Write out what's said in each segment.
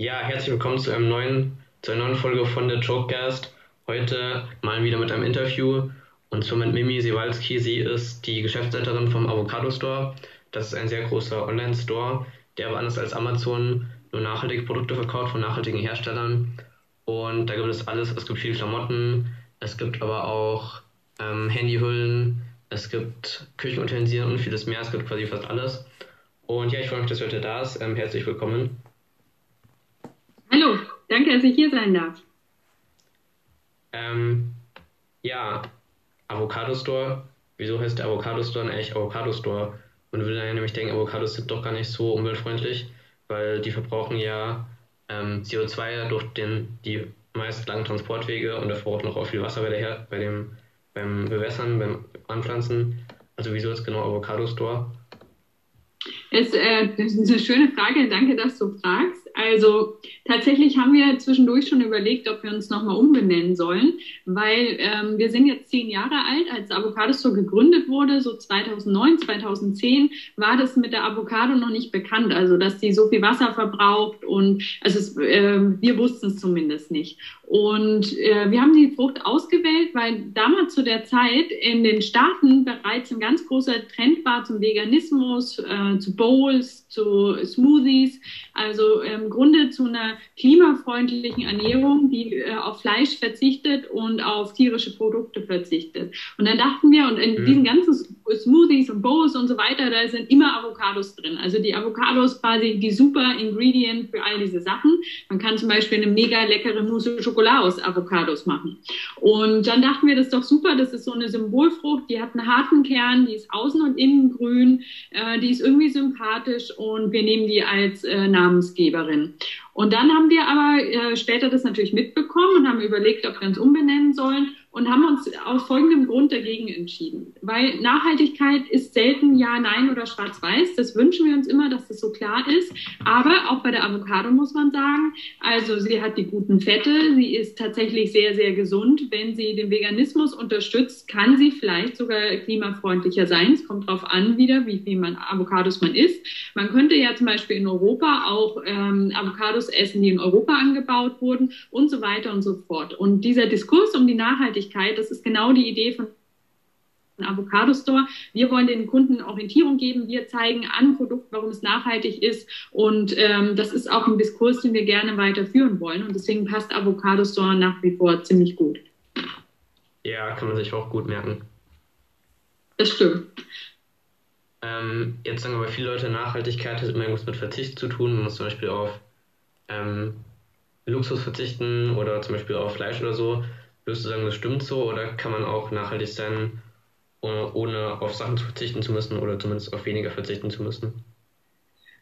Ja, herzlich willkommen zu einem neuen, zu einer neuen Folge von der Jokecast. Heute mal wieder mit einem Interview und zwar mit Mimi Sewalski. Sie ist die Geschäftsleiterin vom Avocado Store. Das ist ein sehr großer Online-Store, der aber anders als Amazon nur nachhaltige Produkte verkauft von nachhaltigen Herstellern. Und da gibt es alles. Es gibt viele Klamotten, es gibt aber auch ähm, Handyhüllen, es gibt Küchenutensilien und vieles mehr. Es gibt quasi fast alles. Und ja, ich freue mich, dass du heute da bist. Ähm, herzlich willkommen. Hallo, danke, dass ich hier sein darf. Ähm, ja, Avocado Store. Wieso heißt der Avocado Store eigentlich Avocado Store? Man würde dann nämlich denken, Avocados sind doch gar nicht so umweltfreundlich, weil die verbrauchen ja ähm, CO2 durch den, die meist langen Transportwege und da verbraucht noch auch viel Wasser bei, der, bei dem, beim Bewässern, beim Anpflanzen. Also wieso ist genau Avocado Store? Es, äh, das ist eine schöne Frage, danke, dass du fragst. Also tatsächlich haben wir zwischendurch schon überlegt, ob wir uns nochmal umbenennen sollen, weil ähm, wir sind jetzt zehn Jahre alt, als Avocado Store gegründet wurde, so 2009, 2010, war das mit der Avocado noch nicht bekannt, also dass die so viel Wasser verbraucht und also es, äh, wir wussten es zumindest nicht. Und äh, wir haben die Frucht ausgewählt, weil damals zu der Zeit in den Staaten bereits ein ganz großer Trend war zum Veganismus, äh, zu Bowls, zu Smoothies, also im Grunde zu einer klimafreundlichen Ernährung, die äh, auf Fleisch verzichtet und auf tierische Produkte verzichtet. Und dann dachten wir, und in mhm. diesen ganzen Smoothies und Bowls und so weiter, da sind immer Avocados drin. Also die Avocados quasi die super Ingredient für all diese Sachen. Man kann zum Beispiel eine mega leckere Mousse Schokolade aus Avocados machen. Und dann dachten wir, das ist doch super, das ist so eine Symbolfrucht, die hat einen harten Kern, die ist außen und innen grün, äh, die ist irgendwie sympathisch und wir nehmen die als äh, Namensgeberin. Und dann haben wir aber äh, später das natürlich mitbekommen und haben überlegt, ob wir uns umbenennen sollen und haben uns aus folgendem Grund dagegen entschieden. Weil Nachhaltigkeit ist selten ja, nein oder schwarz-weiß. Das wünschen wir uns immer, dass das so klar ist. Aber auch bei der Avocado muss man sagen, also sie hat die guten Fette, sie ist tatsächlich sehr, sehr gesund. Wenn sie den Veganismus unterstützt, kann sie vielleicht sogar klimafreundlicher sein. Es kommt darauf an wieder, wie viel man Avocados man isst. Man könnte ja zum Beispiel in Europa auch ähm, Avocados essen, die in Europa angebaut wurden und so weiter und so fort. Und dieser Diskurs um die Nachhaltigkeit Nachhaltigkeit. Das ist genau die Idee von Avocado Store. Wir wollen den Kunden Orientierung geben. Wir zeigen an Produkt, warum es nachhaltig ist. Und ähm, das ist auch ein Diskurs, den wir gerne weiterführen wollen. Und deswegen passt Avocado Store nach wie vor ziemlich gut. Ja, kann man sich auch gut merken. Das stimmt. Ähm, jetzt sagen wir bei vielen Leute, Nachhaltigkeit hat immer irgendwas mit Verzicht zu tun. Man muss zum Beispiel auf ähm, Luxus verzichten oder zum Beispiel auf Fleisch oder so. Würdest du sagen, das stimmt so oder kann man auch nachhaltig sein, ohne auf Sachen zu verzichten zu müssen oder zumindest auf weniger verzichten zu müssen?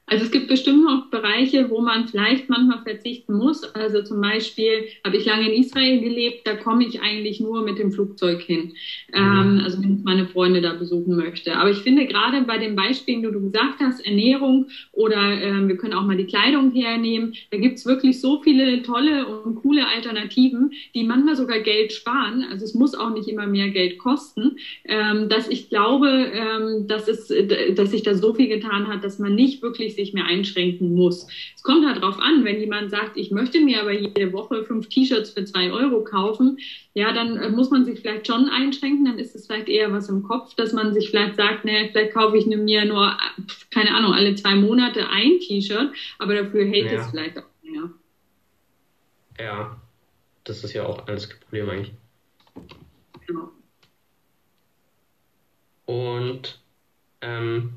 Also es gibt bestimmt noch Bereiche, wo man vielleicht manchmal verzichten muss. Also zum Beispiel habe ich lange in Israel gelebt, da komme ich eigentlich nur mit dem Flugzeug hin. Mhm. Ähm, also wenn ich meine Freunde da besuchen möchte. Aber ich finde gerade bei den Beispielen, die du gesagt hast, Ernährung oder ähm, wir können auch mal die Kleidung hernehmen, da gibt es wirklich so viele tolle und coole Alternativen, die manchmal sogar Geld sparen. Also es muss auch nicht immer mehr Geld kosten, ähm, dass ich glaube, ähm, dass, es, dass sich da so viel getan hat, dass man nicht wirklich sich mehr einschränken muss. Es kommt halt drauf an, wenn jemand sagt, ich möchte mir aber jede Woche fünf T-Shirts für zwei Euro kaufen, ja, dann äh, muss man sich vielleicht schon einschränken, dann ist es vielleicht eher was im Kopf, dass man sich vielleicht sagt, naja, vielleicht kaufe ich mir nur, keine Ahnung, alle zwei Monate ein T-Shirt, aber dafür hält ja. es vielleicht auch mehr. Ja, das ist ja auch alles kein Problem eigentlich. Genau. Und ähm,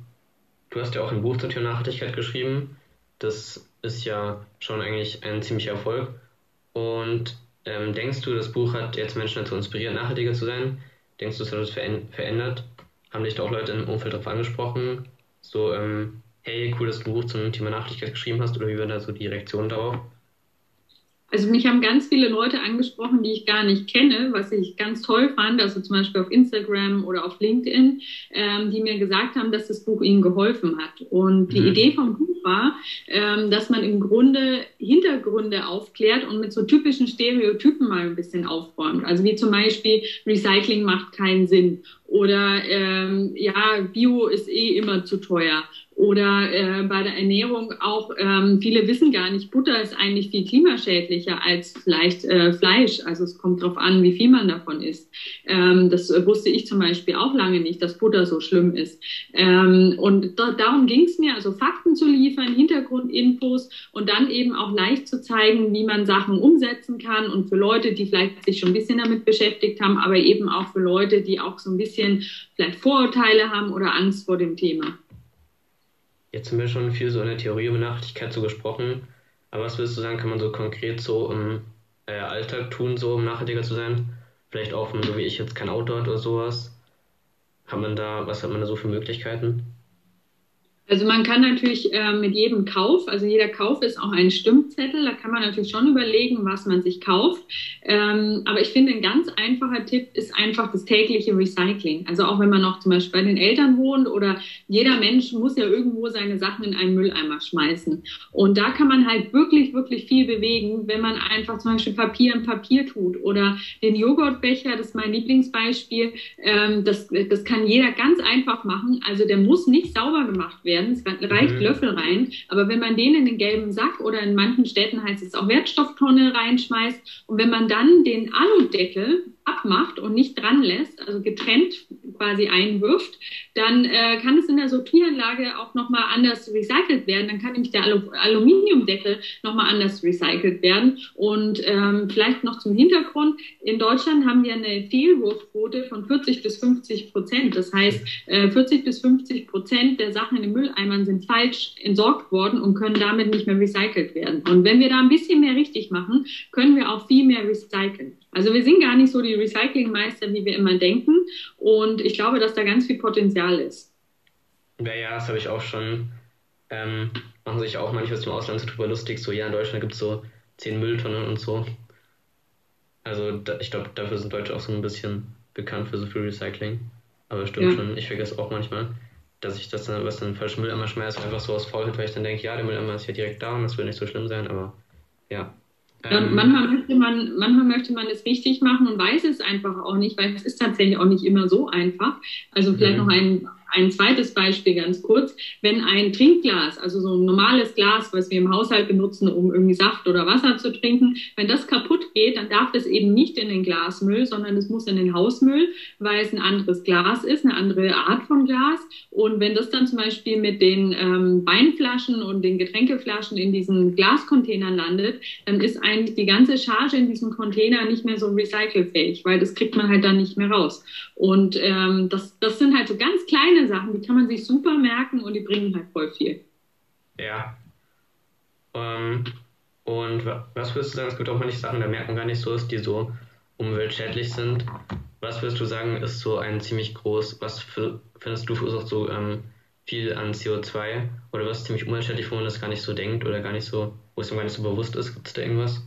Du hast ja auch ein Buch zum Thema Nachhaltigkeit geschrieben. Das ist ja schon eigentlich ein ziemlicher Erfolg. Und ähm, denkst du, das Buch hat jetzt Menschen dazu inspiriert, nachhaltiger zu sein? Denkst du, es hat das verändert? Haben dich da auch Leute im Umfeld darauf angesprochen? So, ähm, hey, cool, dass du ein Buch zum Thema Nachhaltigkeit geschrieben hast? Oder wie war da so die Reaktion darauf? Also mich haben ganz viele Leute angesprochen, die ich gar nicht kenne, was ich ganz toll fand, also zum Beispiel auf Instagram oder auf LinkedIn, ähm, die mir gesagt haben, dass das Buch ihnen geholfen hat. Und die mhm. Idee vom Buch war, ähm, dass man im Grunde Hintergründe aufklärt und mit so typischen Stereotypen mal ein bisschen aufräumt. Also wie zum Beispiel Recycling macht keinen Sinn oder ähm, ja, Bio ist eh immer zu teuer Oder äh, bei der Ernährung auch, ähm, viele wissen gar nicht, Butter ist eigentlich viel klimaschädlicher als vielleicht äh, Fleisch. Also es kommt darauf an, wie viel man davon isst. Ähm, das wusste ich zum Beispiel auch lange nicht, dass Butter so schlimm ist. Ähm, und da, darum ging es mir, also Fakten zu liefern, Hintergrundinfos und dann eben auch leicht zu zeigen, wie man Sachen umsetzen kann und für Leute, die vielleicht sich schon ein bisschen damit beschäftigt haben, aber eben auch für Leute, die auch so ein bisschen vielleicht Vorurteile haben oder Angst vor dem Thema. Jetzt haben wir schon viel so in der Theorie über Nachhaltigkeit so gesprochen. Aber was würdest du sagen, kann man so konkret so im äh, Alltag tun, so um nachhaltiger zu sein? Vielleicht auch, wenn so wie ich jetzt kein Auto hat oder sowas. Hat man da, was hat man da so für Möglichkeiten? Also man kann natürlich äh, mit jedem Kauf, also jeder Kauf ist auch ein Stimmzettel, da kann man natürlich schon überlegen, was man sich kauft. Ähm, aber ich finde, ein ganz einfacher Tipp ist einfach das tägliche Recycling. Also auch wenn man noch zum Beispiel bei den Eltern wohnt oder jeder Mensch muss ja irgendwo seine Sachen in einen Mülleimer schmeißen. Und da kann man halt wirklich, wirklich viel bewegen, wenn man einfach zum Beispiel Papier in Papier tut oder den Joghurtbecher, das ist mein Lieblingsbeispiel, ähm, das, das kann jeder ganz einfach machen. Also der muss nicht sauber gemacht werden werden. Es reicht mhm. Löffel rein. Aber wenn man den in den gelben Sack oder in manchen Städten heißt es auch Wertstofftonne reinschmeißt und wenn man dann den Aludeckel abmacht und nicht dran lässt, also getrennt quasi einwirft, dann äh, kann es in der Sortieranlage auch nochmal anders recycelt werden. Dann kann nämlich der Alu Aluminiumdeckel nochmal anders recycelt werden. Und ähm, vielleicht noch zum Hintergrund, in Deutschland haben wir eine Fehlwurfquote von 40 bis 50 Prozent. Das heißt, äh, 40 bis 50 Prozent der Sachen in den Mülleimern sind falsch entsorgt worden und können damit nicht mehr recycelt werden. Und wenn wir da ein bisschen mehr richtig machen, können wir auch viel mehr recyceln. Also wir sind gar nicht so die Recyclingmeister, wie wir immer denken. Und ich glaube, dass da ganz viel Potenzial ist. Ja, ja, das habe ich auch schon. Ähm, machen sich auch manchmal aus dem Ausland so drüber lustig, so ja, in Deutschland gibt es so zehn Mülltonnen und so. Also da, ich glaube, dafür sind Deutsche auch so ein bisschen bekannt für so viel Recycling. Aber stimmt ja. schon, ich vergesse auch manchmal, dass ich das dann, was dann falsch Mülleimer schmeiße, einfach so aus Faulheit, weil ich dann denke, ja, der Mülleimer ist ja direkt da und das wird nicht so schlimm sein, aber ja, ja, und ähm. manchmal möchte man, manchmal möchte man es richtig machen und weiß es einfach auch nicht, weil es ist tatsächlich auch nicht immer so einfach. Also vielleicht mhm. noch ein ein zweites Beispiel ganz kurz. Wenn ein Trinkglas, also so ein normales Glas, was wir im Haushalt benutzen, um irgendwie Saft oder Wasser zu trinken, wenn das kaputt geht, dann darf das eben nicht in den Glasmüll, sondern es muss in den Hausmüll, weil es ein anderes Glas ist, eine andere Art von Glas. Und wenn das dann zum Beispiel mit den ähm, Weinflaschen und den Getränkeflaschen in diesen Glascontainern landet, dann ist eigentlich die ganze Charge in diesem Container nicht mehr so recycelfähig, weil das kriegt man halt dann nicht mehr raus. Und ähm, das, das sind halt so ganz kleine kleine Sachen, die kann man sich super merken und die bringen halt voll viel. Ja. Ähm, und was würdest du sagen, es gibt auch manche Sachen, da merkt man gar nicht so ist, die so umweltschädlich sind. Was würdest du sagen, ist so ein ziemlich groß, was für, findest du verursacht so ähm, viel an CO2 oder was ziemlich umweltschädlich, wo man das gar nicht so denkt oder gar nicht so, wo es gar nicht so bewusst ist? Gibt es da irgendwas?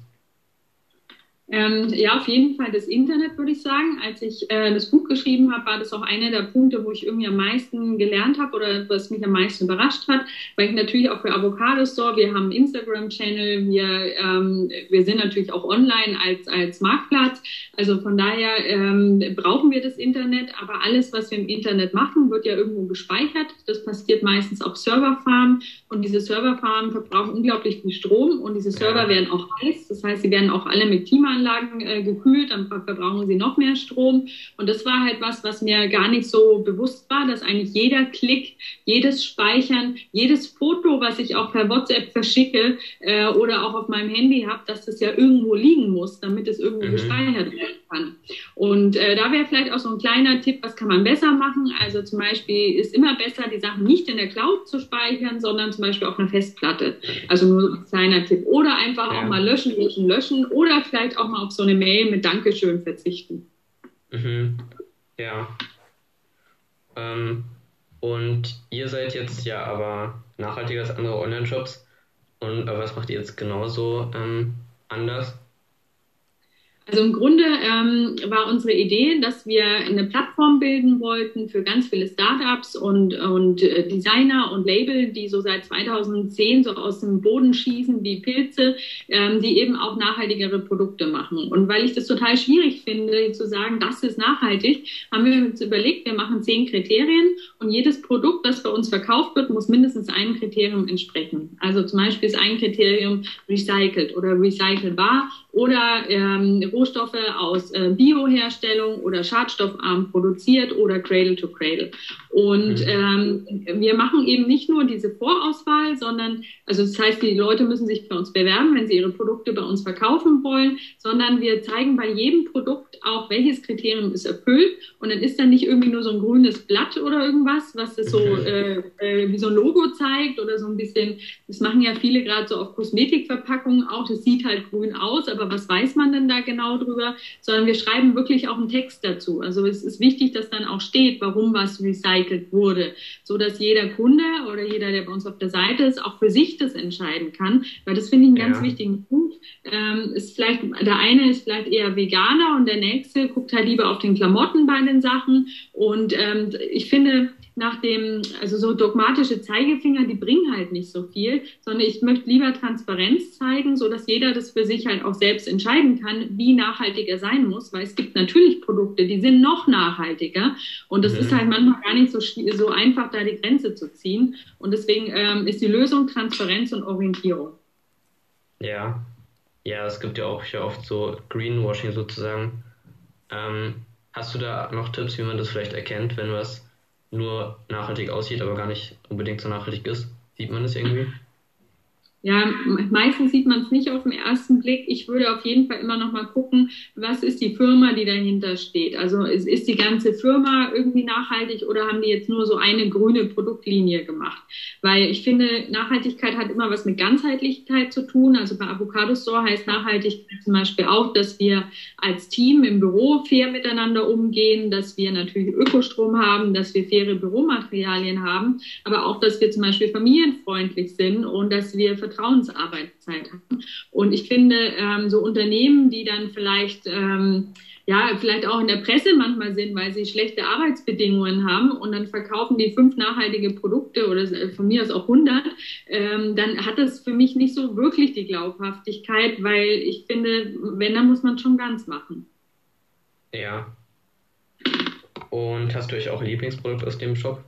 Ähm, ja, auf jeden Fall das Internet, würde ich sagen. Als ich äh, das Buch geschrieben habe, war das auch einer der Punkte, wo ich irgendwie am meisten gelernt habe oder was mich am meisten überrascht hat, weil ich natürlich auch für Avocado Store, wir haben einen Instagram-Channel, wir, ähm, wir sind natürlich auch online als, als Marktplatz. Also von daher ähm, brauchen wir das Internet, aber alles, was wir im Internet machen, wird ja irgendwo gespeichert. Das passiert meistens auf Serverfarmen und diese Serverfarmen verbrauchen unglaublich viel Strom und diese Server werden auch heiß. Das heißt, sie werden auch alle mit Klima Klimaanlagen äh, gekühlt, dann verbrauchen sie noch mehr Strom. Und das war halt was, was mir gar nicht so bewusst war, dass eigentlich jeder Klick, jedes Speichern, jedes Foto, was ich auch per WhatsApp verschicke äh, oder auch auf meinem Handy habe, dass das ja irgendwo liegen muss, damit es irgendwo mhm. gespeichert werden kann. Und äh, da wäre vielleicht auch so ein kleiner Tipp, was kann man besser machen? Also zum Beispiel ist immer besser, die Sachen nicht in der Cloud zu speichern, sondern zum Beispiel auf einer Festplatte. Also nur ein kleiner Tipp. Oder einfach ja. auch mal löschen, löschen, löschen. Oder vielleicht auch mal auf so eine Mail mit Dankeschön verzichten. Mhm. Ja. Ähm, und ihr seid jetzt ja aber nachhaltiger als andere Online-Shops. Und aber was macht ihr jetzt genauso ähm, anders? Also im Grunde ähm, war unsere Idee, dass wir eine Plattform bilden wollten für ganz viele Startups und, und äh, Designer und Label, die so seit 2010 so aus dem Boden schießen wie Pilze, ähm, die eben auch nachhaltigere Produkte machen. Und weil ich das total schwierig finde, zu sagen, das ist nachhaltig, haben wir uns überlegt, wir machen zehn Kriterien und jedes Produkt, das bei uns verkauft wird, muss mindestens einem Kriterium entsprechen. Also zum Beispiel ist ein Kriterium recycelt oder recycelbar oder ähm, Rohstoffe aus äh, Bioherstellung oder schadstoffarm produziert oder Cradle to Cradle. Und mhm. ähm, wir machen eben nicht nur diese Vorauswahl, sondern, also das heißt, die Leute müssen sich bei uns bewerben, wenn sie ihre Produkte bei uns verkaufen wollen, sondern wir zeigen bei jedem Produkt auch, welches Kriterium ist erfüllt. Und dann ist dann nicht irgendwie nur so ein grünes Blatt oder irgendwas, was das so äh, äh, wie so ein Logo zeigt oder so ein bisschen, das machen ja viele gerade so auf Kosmetikverpackungen auch, das sieht halt grün aus, aber was weiß man denn da genau drüber? Sondern wir schreiben wirklich auch einen Text dazu. Also es ist wichtig, dass dann auch steht, warum was recycelt wurde, so dass jeder Kunde oder jeder, der bei uns auf der Seite ist, auch für sich das entscheiden kann, weil das finde ich einen ganz ja. wichtigen Punkt. Ähm, ist vielleicht, der eine ist vielleicht eher Veganer und der nächste guckt halt lieber auf den Klamotten bei den Sachen. Und ähm, ich finde, nach dem, also so dogmatische Zeigefinger, die bringen halt nicht so viel, sondern ich möchte lieber Transparenz zeigen, so dass jeder das für sich halt auch selbst entscheiden kann, wie nachhaltig er sein muss, weil es gibt natürlich Produkte, die sind noch nachhaltiger und das mhm. ist halt manchmal gar nicht so, so einfach, da die Grenze zu ziehen und deswegen ähm, ist die Lösung Transparenz und Orientierung. Ja, ja, es gibt ja auch hier oft so Greenwashing sozusagen. Ähm, hast du da noch Tipps, wie man das vielleicht erkennt, wenn was nur nachhaltig aussieht, aber gar nicht unbedingt so nachhaltig ist? Sieht man das irgendwie? Ja, meistens sieht man es nicht auf den ersten Blick. Ich würde auf jeden Fall immer noch mal gucken, was ist die Firma, die dahinter steht. Also ist, ist die ganze Firma irgendwie nachhaltig oder haben die jetzt nur so eine grüne Produktlinie gemacht? Weil ich finde, Nachhaltigkeit hat immer was mit Ganzheitlichkeit zu tun. Also bei Avocado Store heißt Nachhaltigkeit zum Beispiel auch, dass wir als Team im Büro fair miteinander umgehen, dass wir natürlich Ökostrom haben, dass wir faire Büromaterialien haben, aber auch, dass wir zum Beispiel familienfreundlich sind und dass wir Vertrauensarbeitszeit haben. Und ich finde, ähm, so Unternehmen, die dann vielleicht ähm, ja, vielleicht auch in der Presse manchmal sind, weil sie schlechte Arbeitsbedingungen haben und dann verkaufen die fünf nachhaltige Produkte oder von mir aus auch 100, ähm, dann hat das für mich nicht so wirklich die Glaubhaftigkeit, weil ich finde, wenn, dann muss man schon ganz machen. Ja. Und hast du euch auch ein Lieblingsprodukt aus dem Shop?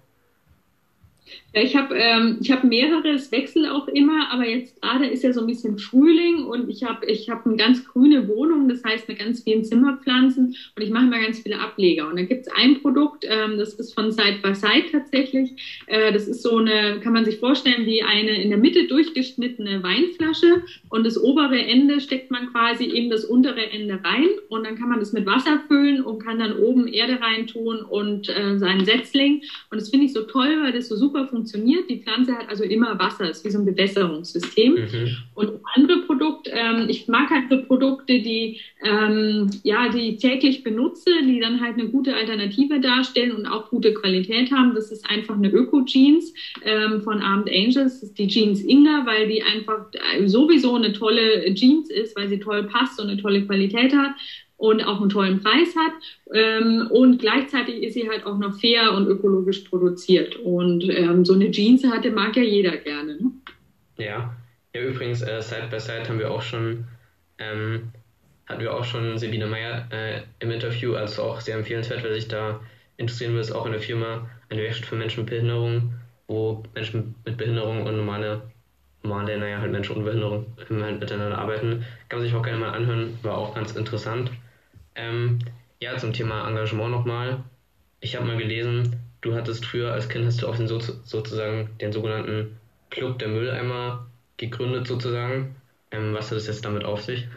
Ja, ich habe ähm, hab mehrere, es wechselt auch immer, aber jetzt gerade ist ja so ein bisschen Frühling und ich habe ich hab eine ganz grüne Wohnung, das heißt mit ganz vielen Zimmerpflanzen und ich mache immer ganz viele Ableger. Und da gibt es ein Produkt, ähm, das ist von Side by Side tatsächlich. Äh, das ist so eine, kann man sich vorstellen, wie eine in der Mitte durchgeschnittene Weinflasche und das obere Ende steckt man quasi in das untere Ende rein und dann kann man das mit Wasser füllen und kann dann oben Erde reintun und äh, seinen Setzling. Und das finde ich so toll, weil das so super funktioniert funktioniert. Die Pflanze hat also immer Wasser, ist wie so ein Bewässerungssystem. Mhm. Und andere Produkte, ähm, ich mag halt so Produkte, die, ähm, ja, die täglich benutze, die dann halt eine gute Alternative darstellen und auch gute Qualität haben. Das ist einfach eine Öko-Jeans ähm, von Armed Angels. Das ist die Jeans Inga, weil die einfach sowieso eine tolle Jeans ist, weil sie toll passt und eine tolle Qualität hat und auch einen tollen Preis hat. Ähm, und gleichzeitig ist sie halt auch noch fair und ökologisch produziert. Und ähm, so eine Jeans hatte mag ja jeder gerne. Ne? Ja. Ja, übrigens, äh, Side by Side haben wir auch schon, ähm, hatten wir auch schon Sabine Meyer äh, im Interview, also auch sehr empfehlenswert, wer sich da interessieren will, ist auch in der Firma eine Werkstatt für Menschen mit Behinderung, wo Menschen mit Behinderung und normale normale, naja, halt Menschen ohne Behinderung halt miteinander arbeiten. Kann man sich auch gerne mal anhören, war auch ganz interessant. Ähm, ja, zum Thema Engagement nochmal. Ich habe mal gelesen, du hattest früher als Kind hast du auch den so, sozusagen den sogenannten Club der Mülleimer gegründet sozusagen. Ähm, was hat es jetzt damit auf sich?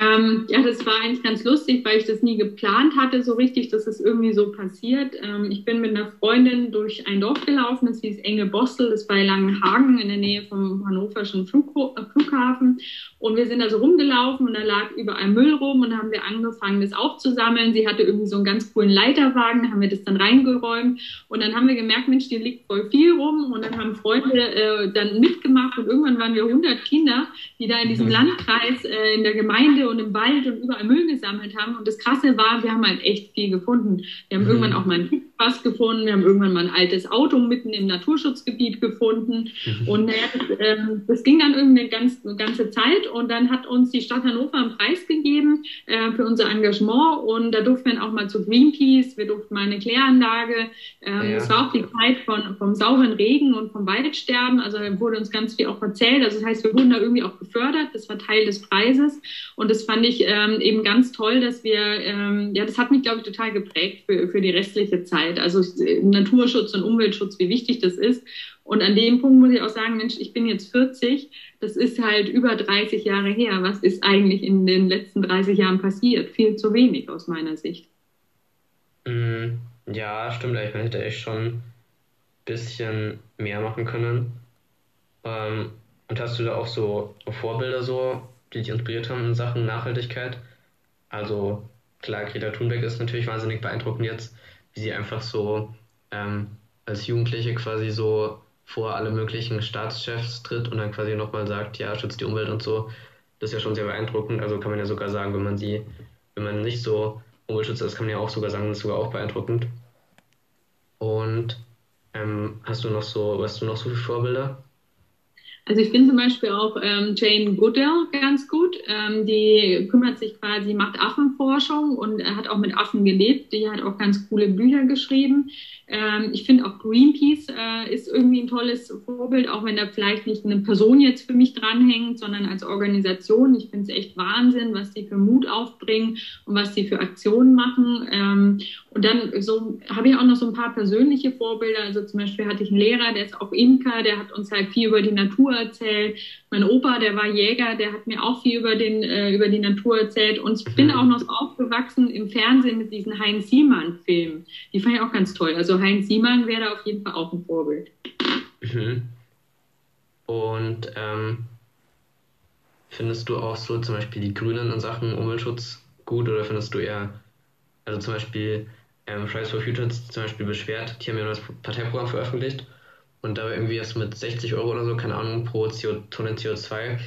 Ähm, ja, das war eigentlich ganz lustig, weil ich das nie geplant hatte, so richtig, dass es irgendwie so passiert. Ähm, ich bin mit einer Freundin durch ein Dorf gelaufen, das hieß Enge Bostel, das war in Langenhagen in der Nähe vom hannoverschen äh, Flughafen. Und wir sind da so rumgelaufen und da lag überall Müll rum und haben wir angefangen, das aufzusammeln. Sie hatte irgendwie so einen ganz coolen Leiterwagen, da haben wir das dann reingeräumt und dann haben wir gemerkt, Mensch, hier liegt voll viel rum und dann haben Freunde äh, dann mitgemacht und irgendwann waren wir 100 Kinder, die da in diesem mhm. Landkreis, äh, in der Gemeinde Und im Wald und überall Müll gesammelt haben. Und das Krasse war, wir haben halt echt viel gefunden. Wir haben mhm. irgendwann auch mal ein was gefunden. Wir haben irgendwann mal ein altes Auto mitten im Naturschutzgebiet gefunden. Mhm. Und naja, das, äh, das, ging dann irgendwie eine, ganz, eine ganze Zeit. Und dann hat uns die Stadt Hannover einen Preis gegeben äh, für unser Engagement. Und da durften wir auch mal zu Greenpeace. Wir durften mal eine Kläranlage. Ähm, ja. War auch die Zeit von, vom sauren Regen und vom Waldsterben. Also wurde uns ganz viel auch erzählt. Also das heißt, wir wurden da irgendwie auch gefördert. Das war Teil des Preises. Und das fand ich ähm, eben ganz toll, dass wir, ähm, ja, das hat mich, glaube ich, total geprägt für, für die restliche Zeit. Also Naturschutz und Umweltschutz, wie wichtig das ist. Und an dem Punkt muss ich auch sagen, Mensch, ich bin jetzt 40, das ist halt über 30 Jahre her. Was ist eigentlich in den letzten 30 Jahren passiert? Viel zu wenig aus meiner Sicht. Mm, ja, stimmt. Ich hätte echt schon ein bisschen mehr machen können. Ähm, und hast du da auch so Vorbilder so, die dich inspiriert haben in Sachen Nachhaltigkeit? Also klar, Greta Thunberg ist natürlich wahnsinnig beeindruckend jetzt wie sie einfach so ähm, als Jugendliche quasi so vor alle möglichen Staatschefs tritt und dann quasi nochmal sagt, ja, schützt die Umwelt und so. Das ist ja schon sehr beeindruckend. Also kann man ja sogar sagen, wenn man sie, wenn man nicht so Umweltschützer ist, kann man ja auch sogar sagen, das ist sogar auch beeindruckend. Und ähm, hast du noch so, hast du noch so viele Vorbilder? Also ich finde zum Beispiel auch ähm, Jane Goodall ganz gut. Ähm, die kümmert sich quasi, macht Affenforschung und hat auch mit Affen gelebt. Die hat auch ganz coole Bücher geschrieben. Ähm, ich finde auch Greenpeace äh, ist irgendwie ein tolles Vorbild, auch wenn da vielleicht nicht eine Person jetzt für mich dranhängt, sondern als Organisation. Ich finde es echt Wahnsinn, was die für Mut aufbringen und was die für Aktionen machen. Ähm, und dann so habe ich auch noch so ein paar persönliche Vorbilder. Also zum Beispiel hatte ich einen Lehrer, der ist auch Imker, der hat uns halt viel über die Natur erzählt. Mein Opa, der war Jäger, der hat mir auch viel über, den, äh, über die Natur erzählt. Und ich bin auch noch aufgewachsen im Fernsehen mit diesen Heinz Siemann-Filmen. Die fand ich auch ganz toll. Also Heinz Siemann wäre da auf jeden Fall auch ein Vorbild. Mhm. Und ähm, findest du auch so zum Beispiel die Grünen in Sachen Umweltschutz gut oder findest du eher, also zum Beispiel ähm, Fridays for Future zum Beispiel beschwert, die haben ja das Parteiprogramm veröffentlicht und da irgendwie erst mit 60 Euro oder so, keine Ahnung, pro CO, Tonne CO2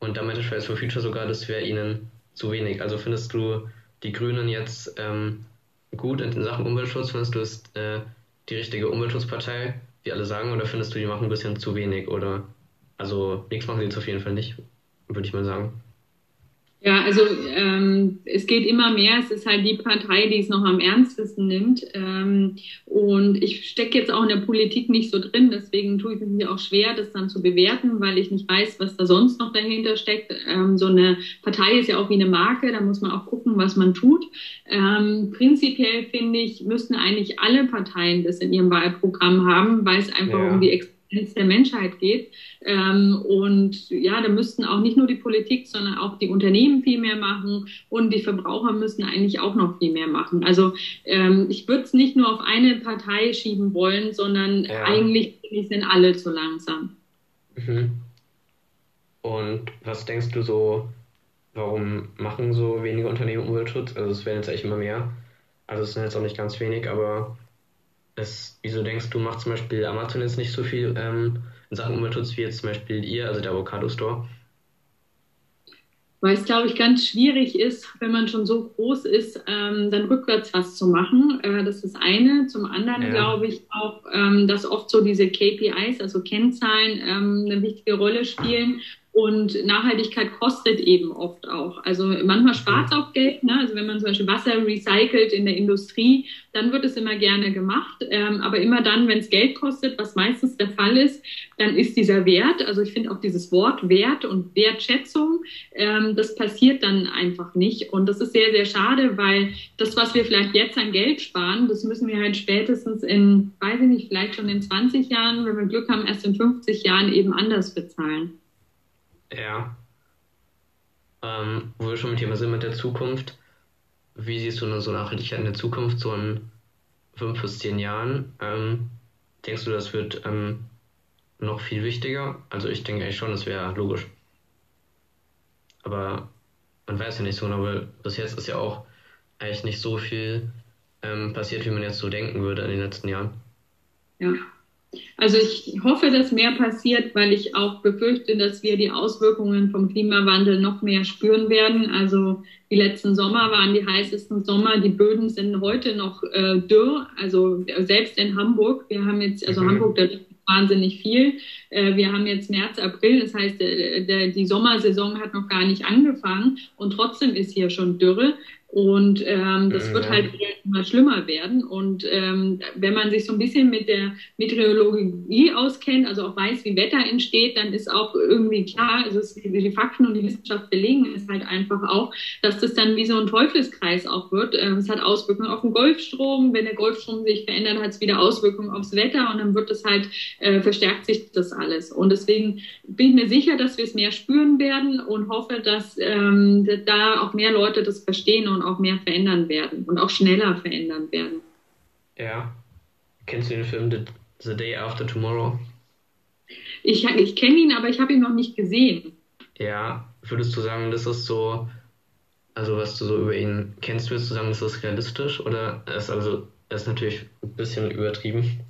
und da meinte Fridays for Future sogar, das wäre ihnen zu wenig. Also findest du die Grünen jetzt ähm, gut in Sachen Umweltschutz? Findest du es äh, die richtige Umweltschutzpartei, wie alle sagen, oder findest du, die machen ein bisschen zu wenig? Oder also nichts machen sie jetzt auf jeden Fall nicht, würde ich mal sagen. Ja, also ähm, es geht immer mehr. Es ist halt die Partei, die es noch am ernstesten nimmt. Ähm, und ich stecke jetzt auch in der Politik nicht so drin, deswegen tue ich mir auch schwer, das dann zu bewerten, weil ich nicht weiß, was da sonst noch dahinter steckt. Ähm, so eine Partei ist ja auch wie eine Marke, da muss man auch gucken, was man tut. Ähm, prinzipiell finde ich, müssten eigentlich alle Parteien das in ihrem Wahlprogramm haben, weil es einfach ja. um die Existenz der Menschheit geht. Ähm, und ja, da müssten auch nicht nur die Politik, sondern auch die Unternehmen viel mehr machen und die Verbraucher müssen eigentlich auch noch viel mehr machen. Also ähm, ich würde es nicht nur auf eine Partei schieben wollen, sondern ja. eigentlich sind alle zu langsam. Mhm. Und was denkst du so, warum machen so wenige Unternehmen Umweltschutz? Also es werden jetzt eigentlich immer mehr. Also es sind jetzt auch nicht ganz wenig, aber es, wieso denkst du, macht zum Beispiel Amazon jetzt nicht so viel ähm, in Sachen Umweltschutz wie jetzt zum Beispiel ihr, also der Avocado Store? Weil es, glaube ich, ganz schwierig ist, wenn man schon so groß ist, ähm, dann rückwärts was zu machen. Äh, das ist das eine. Zum anderen ja. glaube ich auch, ähm, dass oft so diese KPIs, also Kennzahlen, ähm, eine wichtige Rolle spielen. Und Nachhaltigkeit kostet eben oft auch. Also manchmal spart es auch Geld. Ne? Also wenn man zum Beispiel Wasser recycelt in der Industrie, dann wird es immer gerne gemacht. Ähm, aber immer dann, wenn es Geld kostet, was meistens der Fall ist, dann ist dieser Wert, also ich finde auch dieses Wort Wert und Wertschätzung, ähm, das passiert dann einfach nicht. Und das ist sehr, sehr schade, weil das, was wir vielleicht jetzt an Geld sparen, das müssen wir halt spätestens in, weiß ich nicht, vielleicht schon in 20 Jahren, wenn wir Glück haben, erst in 50 Jahren eben anders bezahlen. Ja. Ähm, wo wir schon mit Thema sind mit der Zukunft. Wie siehst du denn so Nachhaltigkeit in der Zukunft, so in fünf bis zehn Jahren? Ähm, denkst du, das wird ähm, noch viel wichtiger? Also ich denke eigentlich schon, das wäre logisch. Aber man weiß ja nicht so genau, weil bis jetzt ist ja auch eigentlich nicht so viel ähm, passiert, wie man jetzt so denken würde in den letzten Jahren. Ja, Also ich hoffe, dass mehr passiert, weil ich auch befürchte, dass wir die Auswirkungen vom Klimawandel noch mehr spüren werden. Also die letzten Sommer waren die heißesten Sommer. Die Böden sind heute noch äh, dürr. Also selbst in Hamburg. Wir haben jetzt, also mhm. Hamburg, da wahnsinnig viel. Äh, wir haben jetzt März, April, das heißt, äh, die Sommersaison hat noch gar nicht angefangen und trotzdem ist hier schon Dürre. Und ähm, das wird halt immer schlimmer werden. Und ähm, wenn man sich so ein bisschen mit der Meteorologie auskennt, also auch weiß, wie Wetter entsteht, dann ist auch irgendwie klar, also es, die Fakten und die Wissenschaft belegen es halt einfach auch, dass das dann wie so ein Teufelskreis auch wird. Ähm, es hat Auswirkungen auf den Golfstrom. Wenn der Golfstrom sich verändert, hat es wieder Auswirkungen aufs Wetter und dann wird es halt, äh, verstärkt sich das alles. Und deswegen bin ich mir sicher, dass wir es mehr spüren werden und hoffe, dass ähm, da auch mehr Leute das verstehen und auch mehr verändern werden und auch schneller verändern werden. Ja. Kennst du den Film The, The Day After Tomorrow? Ich, ich kenne ihn, aber ich habe ihn noch nicht gesehen. Ja, würdest du sagen, das ist so, also was du so über ihn kennst, würdest du sagen, ist das realistisch oder ist also ist natürlich ein bisschen übertrieben?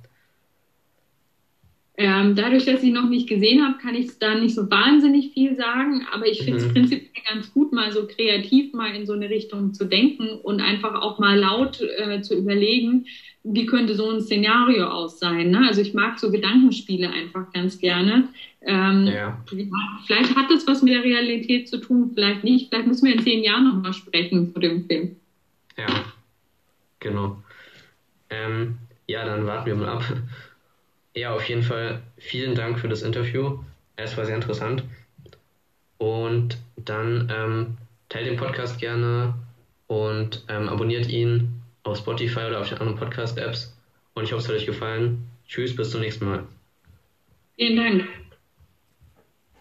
Ähm, dadurch, dass ich noch nicht gesehen habe, kann ich es da nicht so wahnsinnig viel sagen, aber ich finde es mhm. prinzipiell ganz gut, mal so kreativ mal in so eine Richtung zu denken und einfach auch mal laut äh, zu überlegen, wie könnte so ein Szenario aus sein. Ne? Also ich mag so Gedankenspiele einfach ganz gerne. Ähm, ja. Vielleicht hat das was mit der Realität zu tun, vielleicht nicht. Vielleicht müssen wir in zehn Jahren nochmal sprechen zu dem Film. Ja, genau. Ähm, ja, dann warten wir mal ab. Ja, auf jeden Fall vielen Dank für das Interview. Es war sehr interessant. Und dann ähm, teilt den Podcast gerne und ähm, abonniert ihn auf Spotify oder auf den anderen Podcast-Apps. Und ich hoffe, es hat euch gefallen. Tschüss, bis zum nächsten Mal. Vielen Dank.